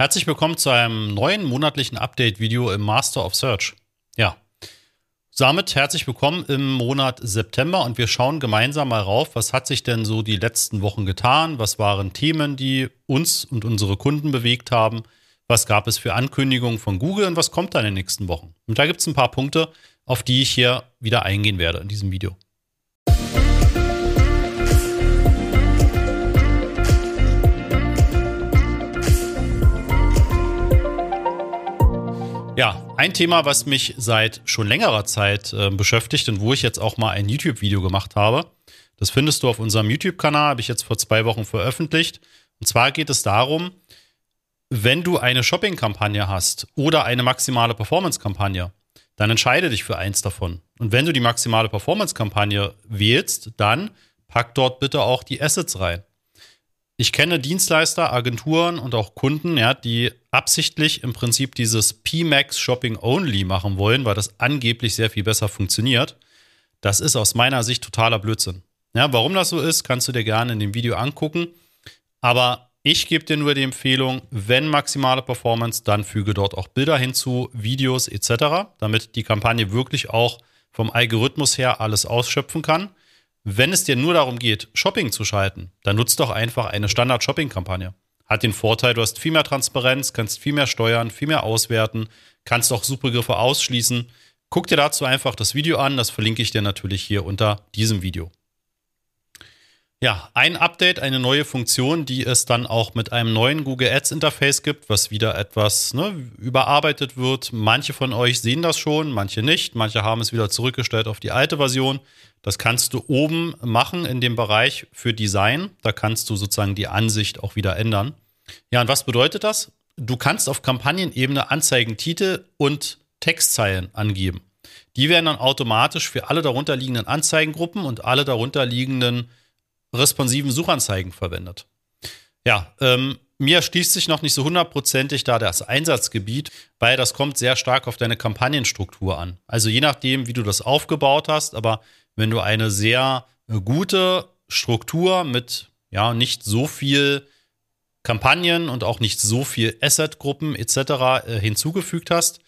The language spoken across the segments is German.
Herzlich willkommen zu einem neuen monatlichen Update-Video im Master of Search. Ja, damit herzlich willkommen im Monat September und wir schauen gemeinsam mal rauf, was hat sich denn so die letzten Wochen getan, was waren Themen, die uns und unsere Kunden bewegt haben, was gab es für Ankündigungen von Google und was kommt da in den nächsten Wochen. Und da gibt es ein paar Punkte, auf die ich hier wieder eingehen werde in diesem Video. Ja, ein Thema, was mich seit schon längerer Zeit äh, beschäftigt und wo ich jetzt auch mal ein YouTube-Video gemacht habe, das findest du auf unserem YouTube-Kanal, habe ich jetzt vor zwei Wochen veröffentlicht. Und zwar geht es darum, wenn du eine Shopping-Kampagne hast oder eine maximale Performance-Kampagne, dann entscheide dich für eins davon. Und wenn du die maximale Performance-Kampagne wählst, dann pack dort bitte auch die Assets rein. Ich kenne Dienstleister, Agenturen und auch Kunden, ja, die absichtlich im Prinzip dieses PMAX Shopping Only machen wollen, weil das angeblich sehr viel besser funktioniert. Das ist aus meiner Sicht totaler Blödsinn. Ja, warum das so ist, kannst du dir gerne in dem Video angucken. Aber ich gebe dir nur die Empfehlung, wenn maximale Performance, dann füge dort auch Bilder hinzu, Videos etc., damit die Kampagne wirklich auch vom Algorithmus her alles ausschöpfen kann. Wenn es dir nur darum geht, Shopping zu schalten, dann nutzt doch einfach eine Standard-Shopping-Kampagne. Hat den Vorteil, du hast viel mehr Transparenz, kannst viel mehr steuern, viel mehr auswerten, kannst auch Suchbegriffe ausschließen. Guck dir dazu einfach das Video an, das verlinke ich dir natürlich hier unter diesem Video. Ja, ein Update, eine neue Funktion, die es dann auch mit einem neuen Google Ads Interface gibt, was wieder etwas ne, überarbeitet wird. Manche von euch sehen das schon, manche nicht. Manche haben es wieder zurückgestellt auf die alte Version. Das kannst du oben machen in dem Bereich für Design. Da kannst du sozusagen die Ansicht auch wieder ändern. Ja, und was bedeutet das? Du kannst auf Kampagnenebene Anzeigentitel und Textzeilen angeben. Die werden dann automatisch für alle darunterliegenden Anzeigengruppen und alle darunterliegenden responsiven Suchanzeigen verwendet. Ja, ähm, mir schließt sich noch nicht so hundertprozentig da das Einsatzgebiet, weil das kommt sehr stark auf deine Kampagnenstruktur an. Also je nachdem, wie du das aufgebaut hast, aber wenn du eine sehr äh, gute Struktur mit ja nicht so viel Kampagnen und auch nicht so viel Asset-Gruppen etc. Äh, hinzugefügt hast,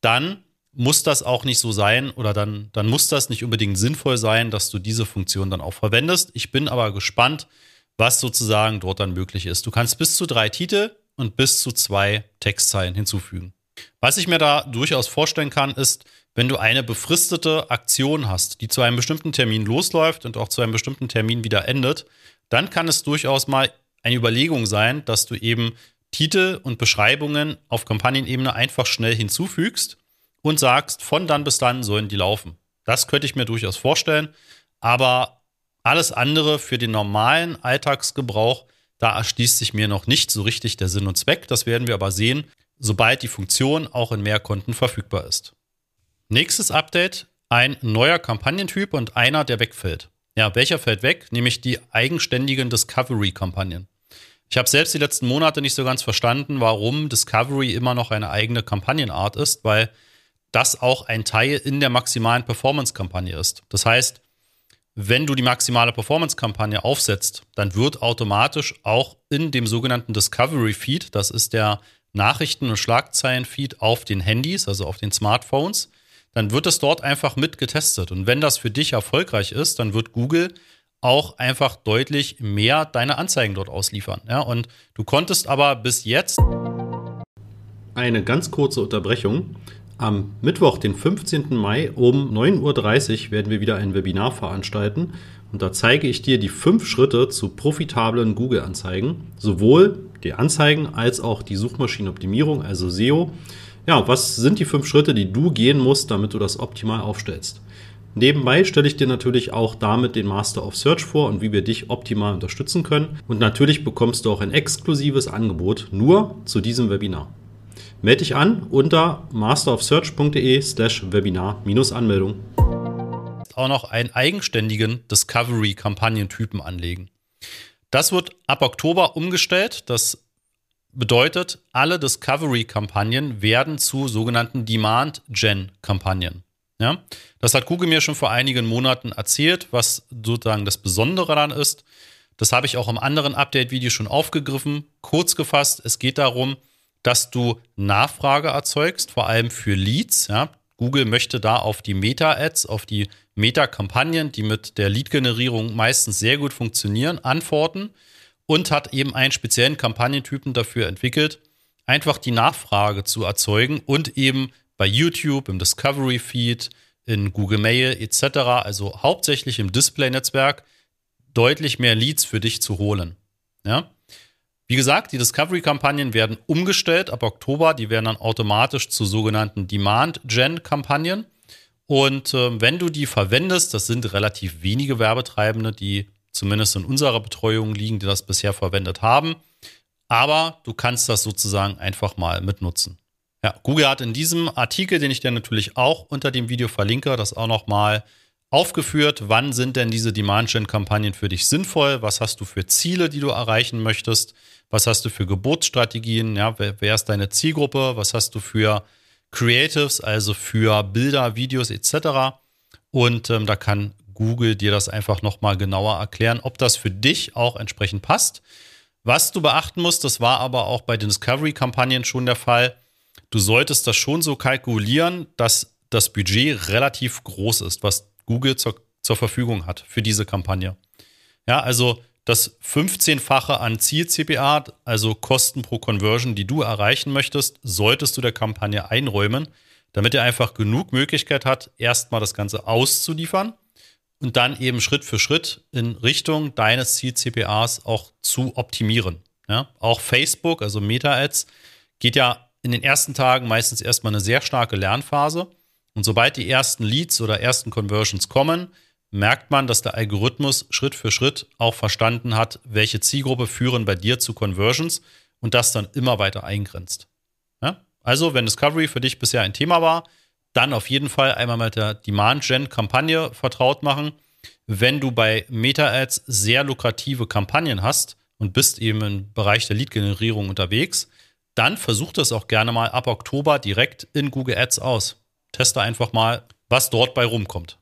dann muss das auch nicht so sein oder dann, dann muss das nicht unbedingt sinnvoll sein, dass du diese Funktion dann auch verwendest. Ich bin aber gespannt, was sozusagen dort dann möglich ist. Du kannst bis zu drei Titel und bis zu zwei Textzeilen hinzufügen. Was ich mir da durchaus vorstellen kann, ist, wenn du eine befristete Aktion hast, die zu einem bestimmten Termin losläuft und auch zu einem bestimmten Termin wieder endet, dann kann es durchaus mal eine Überlegung sein, dass du eben Titel und Beschreibungen auf Kampagnenebene einfach schnell hinzufügst und sagst, von dann bis dann sollen die laufen. Das könnte ich mir durchaus vorstellen. Aber alles andere für den normalen Alltagsgebrauch, da erschließt sich mir noch nicht so richtig der Sinn und Zweck. Das werden wir aber sehen, sobald die Funktion auch in mehr Konten verfügbar ist. Nächstes Update, ein neuer Kampagnentyp und einer, der wegfällt. Ja, welcher fällt weg? Nämlich die eigenständigen Discovery-Kampagnen. Ich habe selbst die letzten Monate nicht so ganz verstanden, warum Discovery immer noch eine eigene Kampagnenart ist, weil das auch ein Teil in der maximalen Performance-Kampagne ist. Das heißt, wenn du die maximale Performance-Kampagne aufsetzt, dann wird automatisch auch in dem sogenannten Discovery-Feed, das ist der Nachrichten- und Schlagzeilen-Feed auf den Handys, also auf den Smartphones, dann wird es dort einfach mit getestet. Und wenn das für dich erfolgreich ist, dann wird Google auch einfach deutlich mehr deine Anzeigen dort ausliefern. Ja, und du konntest aber bis jetzt. Eine ganz kurze Unterbrechung. Am Mittwoch, den 15. Mai um 9.30 Uhr werden wir wieder ein Webinar veranstalten und da zeige ich dir die fünf Schritte zu profitablen Google-Anzeigen, sowohl die Anzeigen als auch die Suchmaschinenoptimierung, also SEO. Ja, was sind die fünf Schritte, die du gehen musst, damit du das optimal aufstellst? Nebenbei stelle ich dir natürlich auch damit den Master of Search vor und wie wir dich optimal unterstützen können. Und natürlich bekommst du auch ein exklusives Angebot nur zu diesem Webinar. Melde dich an unter masterofsearch.de slash Webinar-Anmeldung. Auch noch einen eigenständigen Discovery-Kampagnentypen anlegen. Das wird ab Oktober umgestellt. Das bedeutet, alle Discovery-Kampagnen werden zu sogenannten Demand-Gen-Kampagnen. Ja? Das hat Google mir schon vor einigen Monaten erzählt, was sozusagen das Besondere daran ist. Das habe ich auch im anderen Update-Video schon aufgegriffen. Kurz gefasst, es geht darum, dass du Nachfrage erzeugst, vor allem für Leads. Ja. Google möchte da auf die Meta-Ads, auf die Meta-Kampagnen, die mit der Lead-Generierung meistens sehr gut funktionieren, antworten und hat eben einen speziellen Kampagnentypen dafür entwickelt, einfach die Nachfrage zu erzeugen und eben bei YouTube, im Discovery Feed, in Google Mail etc., also hauptsächlich im Display-Netzwerk, deutlich mehr Leads für dich zu holen. Ja? Wie gesagt, die Discovery-Kampagnen werden umgestellt ab Oktober. Die werden dann automatisch zu sogenannten Demand-Gen-Kampagnen. Und äh, wenn du die verwendest, das sind relativ wenige Werbetreibende, die zumindest in unserer Betreuung liegen, die das bisher verwendet haben. Aber du kannst das sozusagen einfach mal mitnutzen. Ja, Google hat in diesem Artikel, den ich dir natürlich auch unter dem Video verlinke, das auch nochmal aufgeführt, wann sind denn diese Demand-Gen-Kampagnen für dich sinnvoll, was hast du für Ziele, die du erreichen möchtest, was hast du für Geburtsstrategien, ja, wer, ist deine Zielgruppe, was hast du für Creatives, also für Bilder, Videos etc. Und ähm, da kann Google dir das einfach nochmal genauer erklären, ob das für dich auch entsprechend passt. Was du beachten musst, das war aber auch bei den Discovery-Kampagnen schon der Fall, du solltest das schon so kalkulieren, dass das Budget relativ groß ist, was Google zur, zur Verfügung hat für diese Kampagne. Ja, also das 15-fache an Ziel-CPA, also Kosten pro Conversion, die du erreichen möchtest, solltest du der Kampagne einräumen, damit er einfach genug Möglichkeit hat, erstmal das Ganze auszuliefern und dann eben Schritt für Schritt in Richtung deines Ziel-CPAs auch zu optimieren. Ja, auch Facebook, also Meta-Ads, geht ja in den ersten Tagen meistens erstmal eine sehr starke Lernphase. Und sobald die ersten Leads oder ersten Conversions kommen, merkt man, dass der Algorithmus Schritt für Schritt auch verstanden hat, welche Zielgruppe führen bei dir zu Conversions und das dann immer weiter eingrenzt. Ja? Also, wenn Discovery für dich bisher ein Thema war, dann auf jeden Fall einmal mit der Demand-Gen-Kampagne vertraut machen. Wenn du bei Meta-Ads sehr lukrative Kampagnen hast und bist eben im Bereich der Lead-Generierung unterwegs, dann versuch das auch gerne mal ab Oktober direkt in Google Ads aus. Teste einfach mal, was dort bei rumkommt.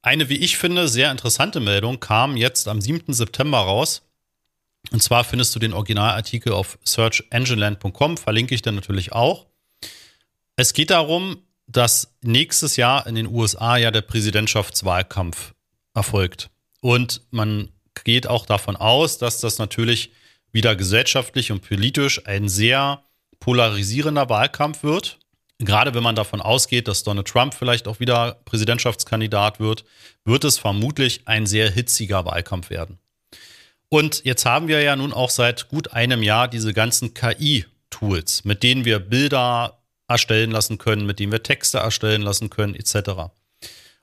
Eine, wie ich finde, sehr interessante Meldung kam jetzt am 7. September raus. Und zwar findest du den Originalartikel auf searchengineland.com, verlinke ich dann natürlich auch. Es geht darum, dass nächstes Jahr in den USA ja der Präsidentschaftswahlkampf erfolgt. Und man geht auch davon aus, dass das natürlich wieder gesellschaftlich und politisch ein sehr polarisierender Wahlkampf wird gerade wenn man davon ausgeht, dass Donald Trump vielleicht auch wieder Präsidentschaftskandidat wird, wird es vermutlich ein sehr hitziger Wahlkampf werden. Und jetzt haben wir ja nun auch seit gut einem Jahr diese ganzen KI-Tools, mit denen wir Bilder erstellen lassen können, mit denen wir Texte erstellen lassen können, etc.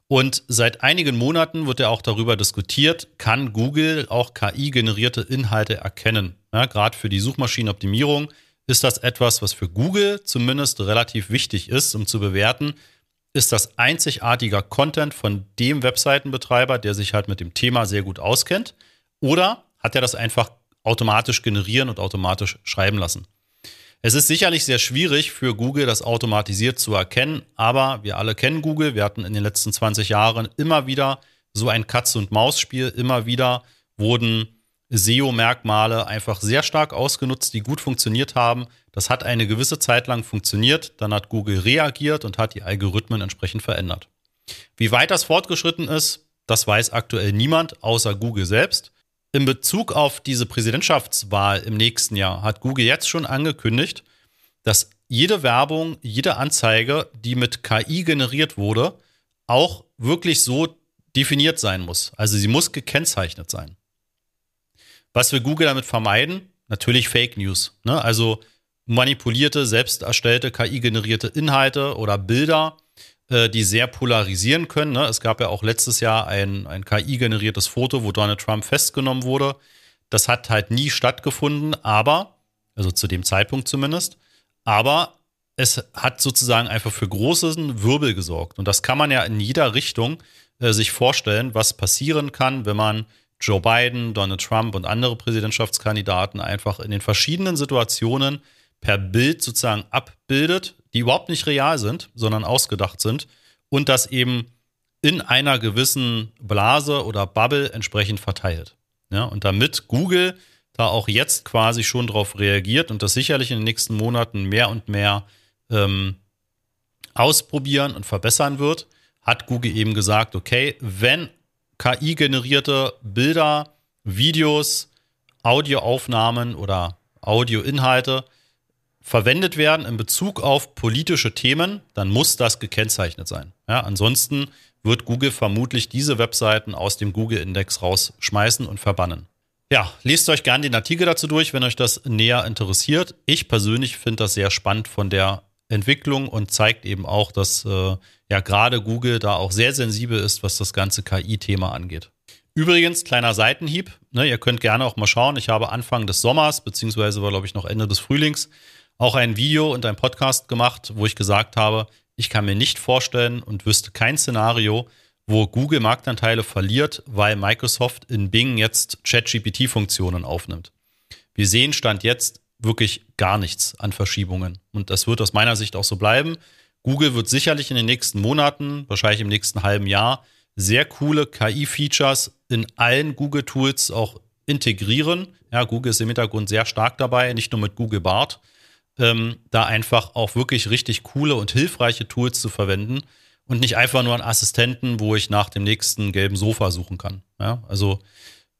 Und seit einigen Monaten wird ja auch darüber diskutiert, kann Google auch KI-generierte Inhalte erkennen, ja, gerade für die Suchmaschinenoptimierung ist das etwas, was für Google zumindest relativ wichtig ist, um zu bewerten, ist das einzigartiger Content von dem Webseitenbetreiber, der sich halt mit dem Thema sehr gut auskennt, oder hat er das einfach automatisch generieren und automatisch schreiben lassen? Es ist sicherlich sehr schwierig für Google, das automatisiert zu erkennen, aber wir alle kennen Google. Wir hatten in den letzten 20 Jahren immer wieder so ein Katz-und-Maus-Spiel. Immer wieder wurden SEO-Merkmale einfach sehr stark ausgenutzt, die gut funktioniert haben. Das hat eine gewisse Zeit lang funktioniert, dann hat Google reagiert und hat die Algorithmen entsprechend verändert. Wie weit das fortgeschritten ist, das weiß aktuell niemand außer Google selbst. In Bezug auf diese Präsidentschaftswahl im nächsten Jahr hat Google jetzt schon angekündigt, dass jede Werbung, jede Anzeige, die mit KI generiert wurde, auch wirklich so definiert sein muss. Also sie muss gekennzeichnet sein. Was will Google damit vermeiden? Natürlich Fake News. Ne? Also manipulierte, selbst erstellte, KI-generierte Inhalte oder Bilder, die sehr polarisieren können. Ne? Es gab ja auch letztes Jahr ein, ein KI-generiertes Foto, wo Donald Trump festgenommen wurde. Das hat halt nie stattgefunden, aber, also zu dem Zeitpunkt zumindest, aber es hat sozusagen einfach für großen Wirbel gesorgt. Und das kann man ja in jeder Richtung äh, sich vorstellen, was passieren kann, wenn man Joe Biden, Donald Trump und andere Präsidentschaftskandidaten einfach in den verschiedenen Situationen per Bild sozusagen abbildet, die überhaupt nicht real sind, sondern ausgedacht sind und das eben in einer gewissen Blase oder Bubble entsprechend verteilt. Ja, und damit Google da auch jetzt quasi schon darauf reagiert und das sicherlich in den nächsten Monaten mehr und mehr ähm, ausprobieren und verbessern wird, hat Google eben gesagt, okay, wenn KI-generierte Bilder, Videos, Audioaufnahmen oder Audioinhalte verwendet werden in Bezug auf politische Themen, dann muss das gekennzeichnet sein. Ja, ansonsten wird Google vermutlich diese Webseiten aus dem Google-Index rausschmeißen und verbannen. Ja, lest euch gerne den Artikel dazu durch, wenn euch das näher interessiert. Ich persönlich finde das sehr spannend von der Entwicklung und zeigt eben auch, dass äh, ja gerade Google da auch sehr sensibel ist, was das ganze KI-Thema angeht. Übrigens, kleiner Seitenhieb, ne, ihr könnt gerne auch mal schauen. Ich habe Anfang des Sommers, beziehungsweise war, glaube ich, noch Ende des Frühlings, auch ein Video und ein Podcast gemacht, wo ich gesagt habe, ich kann mir nicht vorstellen und wüsste kein Szenario, wo Google Marktanteile verliert, weil Microsoft in Bing jetzt ChatGPT-Funktionen aufnimmt. Wir sehen Stand jetzt wirklich gar nichts an Verschiebungen. Und das wird aus meiner Sicht auch so bleiben. Google wird sicherlich in den nächsten Monaten, wahrscheinlich im nächsten halben Jahr, sehr coole KI-Features in allen Google-Tools auch integrieren. Ja, Google ist im Hintergrund sehr stark dabei, nicht nur mit Google Bart, ähm, da einfach auch wirklich richtig coole und hilfreiche Tools zu verwenden und nicht einfach nur einen Assistenten, wo ich nach dem nächsten gelben Sofa suchen kann. Ja, also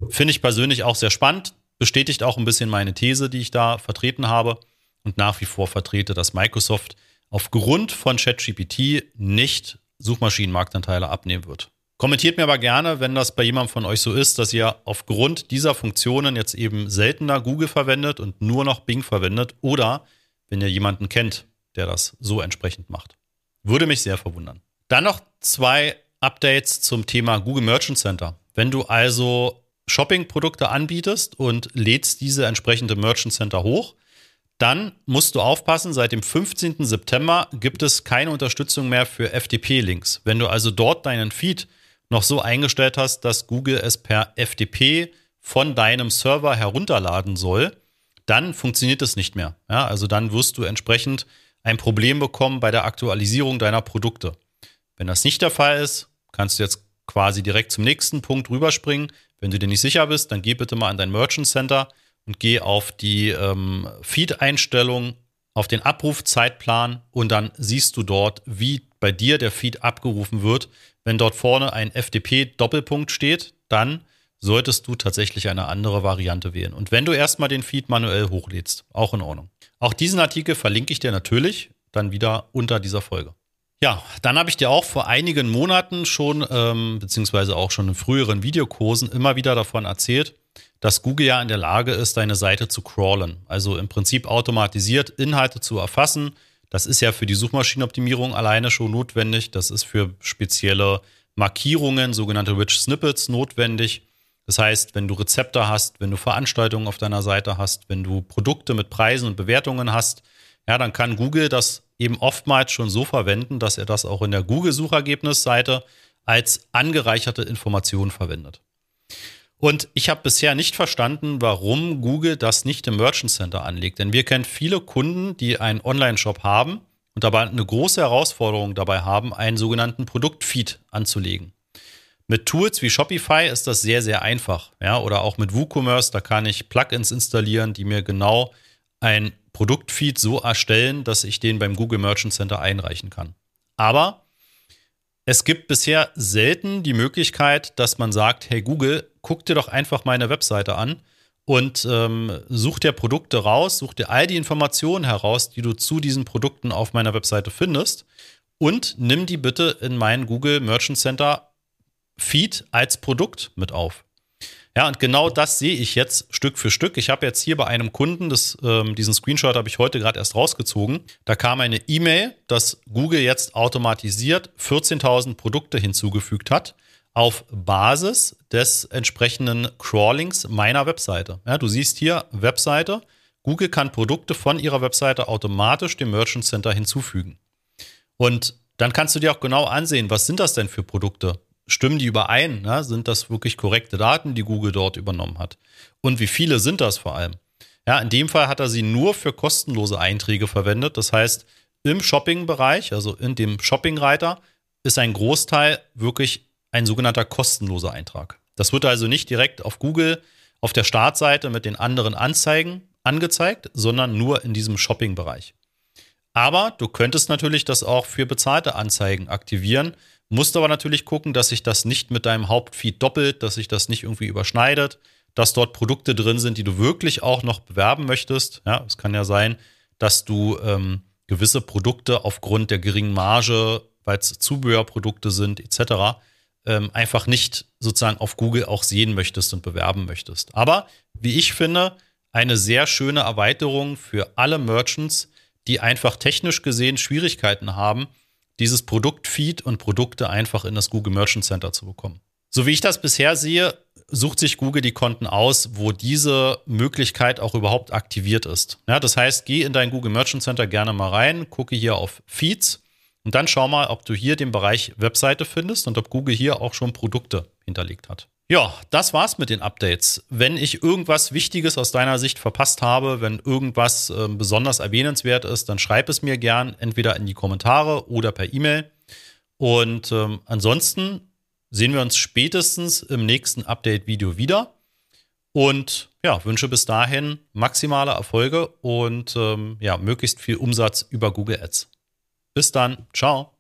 finde ich persönlich auch sehr spannend, bestätigt auch ein bisschen meine These, die ich da vertreten habe und nach wie vor vertrete, dass Microsoft aufgrund von ChatGPT nicht Suchmaschinenmarktanteile abnehmen wird. Kommentiert mir aber gerne, wenn das bei jemandem von euch so ist, dass ihr aufgrund dieser Funktionen jetzt eben seltener Google verwendet und nur noch Bing verwendet oder wenn ihr jemanden kennt, der das so entsprechend macht. Würde mich sehr verwundern. Dann noch zwei Updates zum Thema Google Merchant Center. Wenn du also Shopping-Produkte anbietest und lädst diese entsprechende Merchant Center hoch, dann musst du aufpassen, seit dem 15. September gibt es keine Unterstützung mehr für FTP-Links. Wenn du also dort deinen Feed noch so eingestellt hast, dass Google es per FTP von deinem Server herunterladen soll, dann funktioniert es nicht mehr. Ja, also dann wirst du entsprechend ein Problem bekommen bei der Aktualisierung deiner Produkte. Wenn das nicht der Fall ist, kannst du jetzt quasi direkt zum nächsten Punkt rüberspringen. Wenn du dir nicht sicher bist, dann geh bitte mal an dein Merchant Center und geh auf die ähm, Feed-Einstellung, auf den Abrufzeitplan und dann siehst du dort, wie bei dir der Feed abgerufen wird. Wenn dort vorne ein FTP-Doppelpunkt steht, dann solltest du tatsächlich eine andere Variante wählen. Und wenn du erstmal den Feed manuell hochlädst, auch in Ordnung. Auch diesen Artikel verlinke ich dir natürlich dann wieder unter dieser Folge. Ja, dann habe ich dir auch vor einigen Monaten schon, ähm, beziehungsweise auch schon in früheren Videokursen immer wieder davon erzählt, dass Google ja in der Lage ist, deine Seite zu crawlen. Also im Prinzip automatisiert Inhalte zu erfassen, das ist ja für die Suchmaschinenoptimierung alleine schon notwendig. Das ist für spezielle Markierungen, sogenannte Rich Snippets, notwendig. Das heißt, wenn du Rezepte hast, wenn du Veranstaltungen auf deiner Seite hast, wenn du Produkte mit Preisen und Bewertungen hast, ja, dann kann Google das eben oftmals schon so verwenden, dass er das auch in der Google-Suchergebnisseite als angereicherte Information verwendet. Und ich habe bisher nicht verstanden, warum Google das nicht im Merchant Center anlegt. Denn wir kennen viele Kunden, die einen Online-Shop haben und dabei eine große Herausforderung dabei haben, einen sogenannten Produktfeed anzulegen. Mit Tools wie Shopify ist das sehr, sehr einfach. Ja, oder auch mit WooCommerce, da kann ich Plugins installieren, die mir genau ein Produktfeed so erstellen, dass ich den beim Google Merchant Center einreichen kann. Aber es gibt bisher selten die Möglichkeit, dass man sagt, hey Google, guck dir doch einfach meine Webseite an und ähm, such dir Produkte raus, such dir all die Informationen heraus, die du zu diesen Produkten auf meiner Webseite findest und nimm die bitte in meinen Google Merchant Center Feed als Produkt mit auf. Ja, und genau das sehe ich jetzt Stück für Stück. Ich habe jetzt hier bei einem Kunden, das, ähm, diesen Screenshot habe ich heute gerade erst rausgezogen. Da kam eine E-Mail, dass Google jetzt automatisiert 14.000 Produkte hinzugefügt hat auf Basis des entsprechenden Crawlings meiner Webseite. Ja, du siehst hier Webseite. Google kann Produkte von ihrer Webseite automatisch dem Merchant Center hinzufügen. Und dann kannst du dir auch genau ansehen, was sind das denn für Produkte? Stimmen die überein? Ne? Sind das wirklich korrekte Daten, die Google dort übernommen hat? Und wie viele sind das vor allem? Ja, in dem Fall hat er sie nur für kostenlose Einträge verwendet. Das heißt, im Shopping-Bereich, also in dem Shopping-Reiter, ist ein Großteil wirklich ein sogenannter kostenloser Eintrag. Das wird also nicht direkt auf Google auf der Startseite mit den anderen Anzeigen angezeigt, sondern nur in diesem Shopping-Bereich. Aber du könntest natürlich das auch für bezahlte Anzeigen aktivieren, musst aber natürlich gucken, dass sich das nicht mit deinem Hauptfeed doppelt, dass sich das nicht irgendwie überschneidet, dass dort Produkte drin sind, die du wirklich auch noch bewerben möchtest. Ja, es kann ja sein, dass du ähm, gewisse Produkte aufgrund der geringen Marge, weil es Zubehörprodukte sind, etc., ähm, einfach nicht sozusagen auf Google auch sehen möchtest und bewerben möchtest. Aber wie ich finde, eine sehr schöne Erweiterung für alle Merchants, die einfach technisch gesehen Schwierigkeiten haben, dieses Produktfeed und Produkte einfach in das Google Merchant Center zu bekommen. So wie ich das bisher sehe, sucht sich Google die Konten aus, wo diese Möglichkeit auch überhaupt aktiviert ist. Ja, das heißt, geh in dein Google Merchant Center gerne mal rein, gucke hier auf Feeds und dann schau mal, ob du hier den Bereich Webseite findest und ob Google hier auch schon Produkte hinterlegt hat. Ja, das war's mit den Updates. Wenn ich irgendwas Wichtiges aus deiner Sicht verpasst habe, wenn irgendwas äh, besonders erwähnenswert ist, dann schreib es mir gern entweder in die Kommentare oder per E-Mail. Und ähm, ansonsten sehen wir uns spätestens im nächsten Update-Video wieder. Und ja, wünsche bis dahin maximale Erfolge und ähm, ja, möglichst viel Umsatz über Google Ads. Bis dann. Ciao.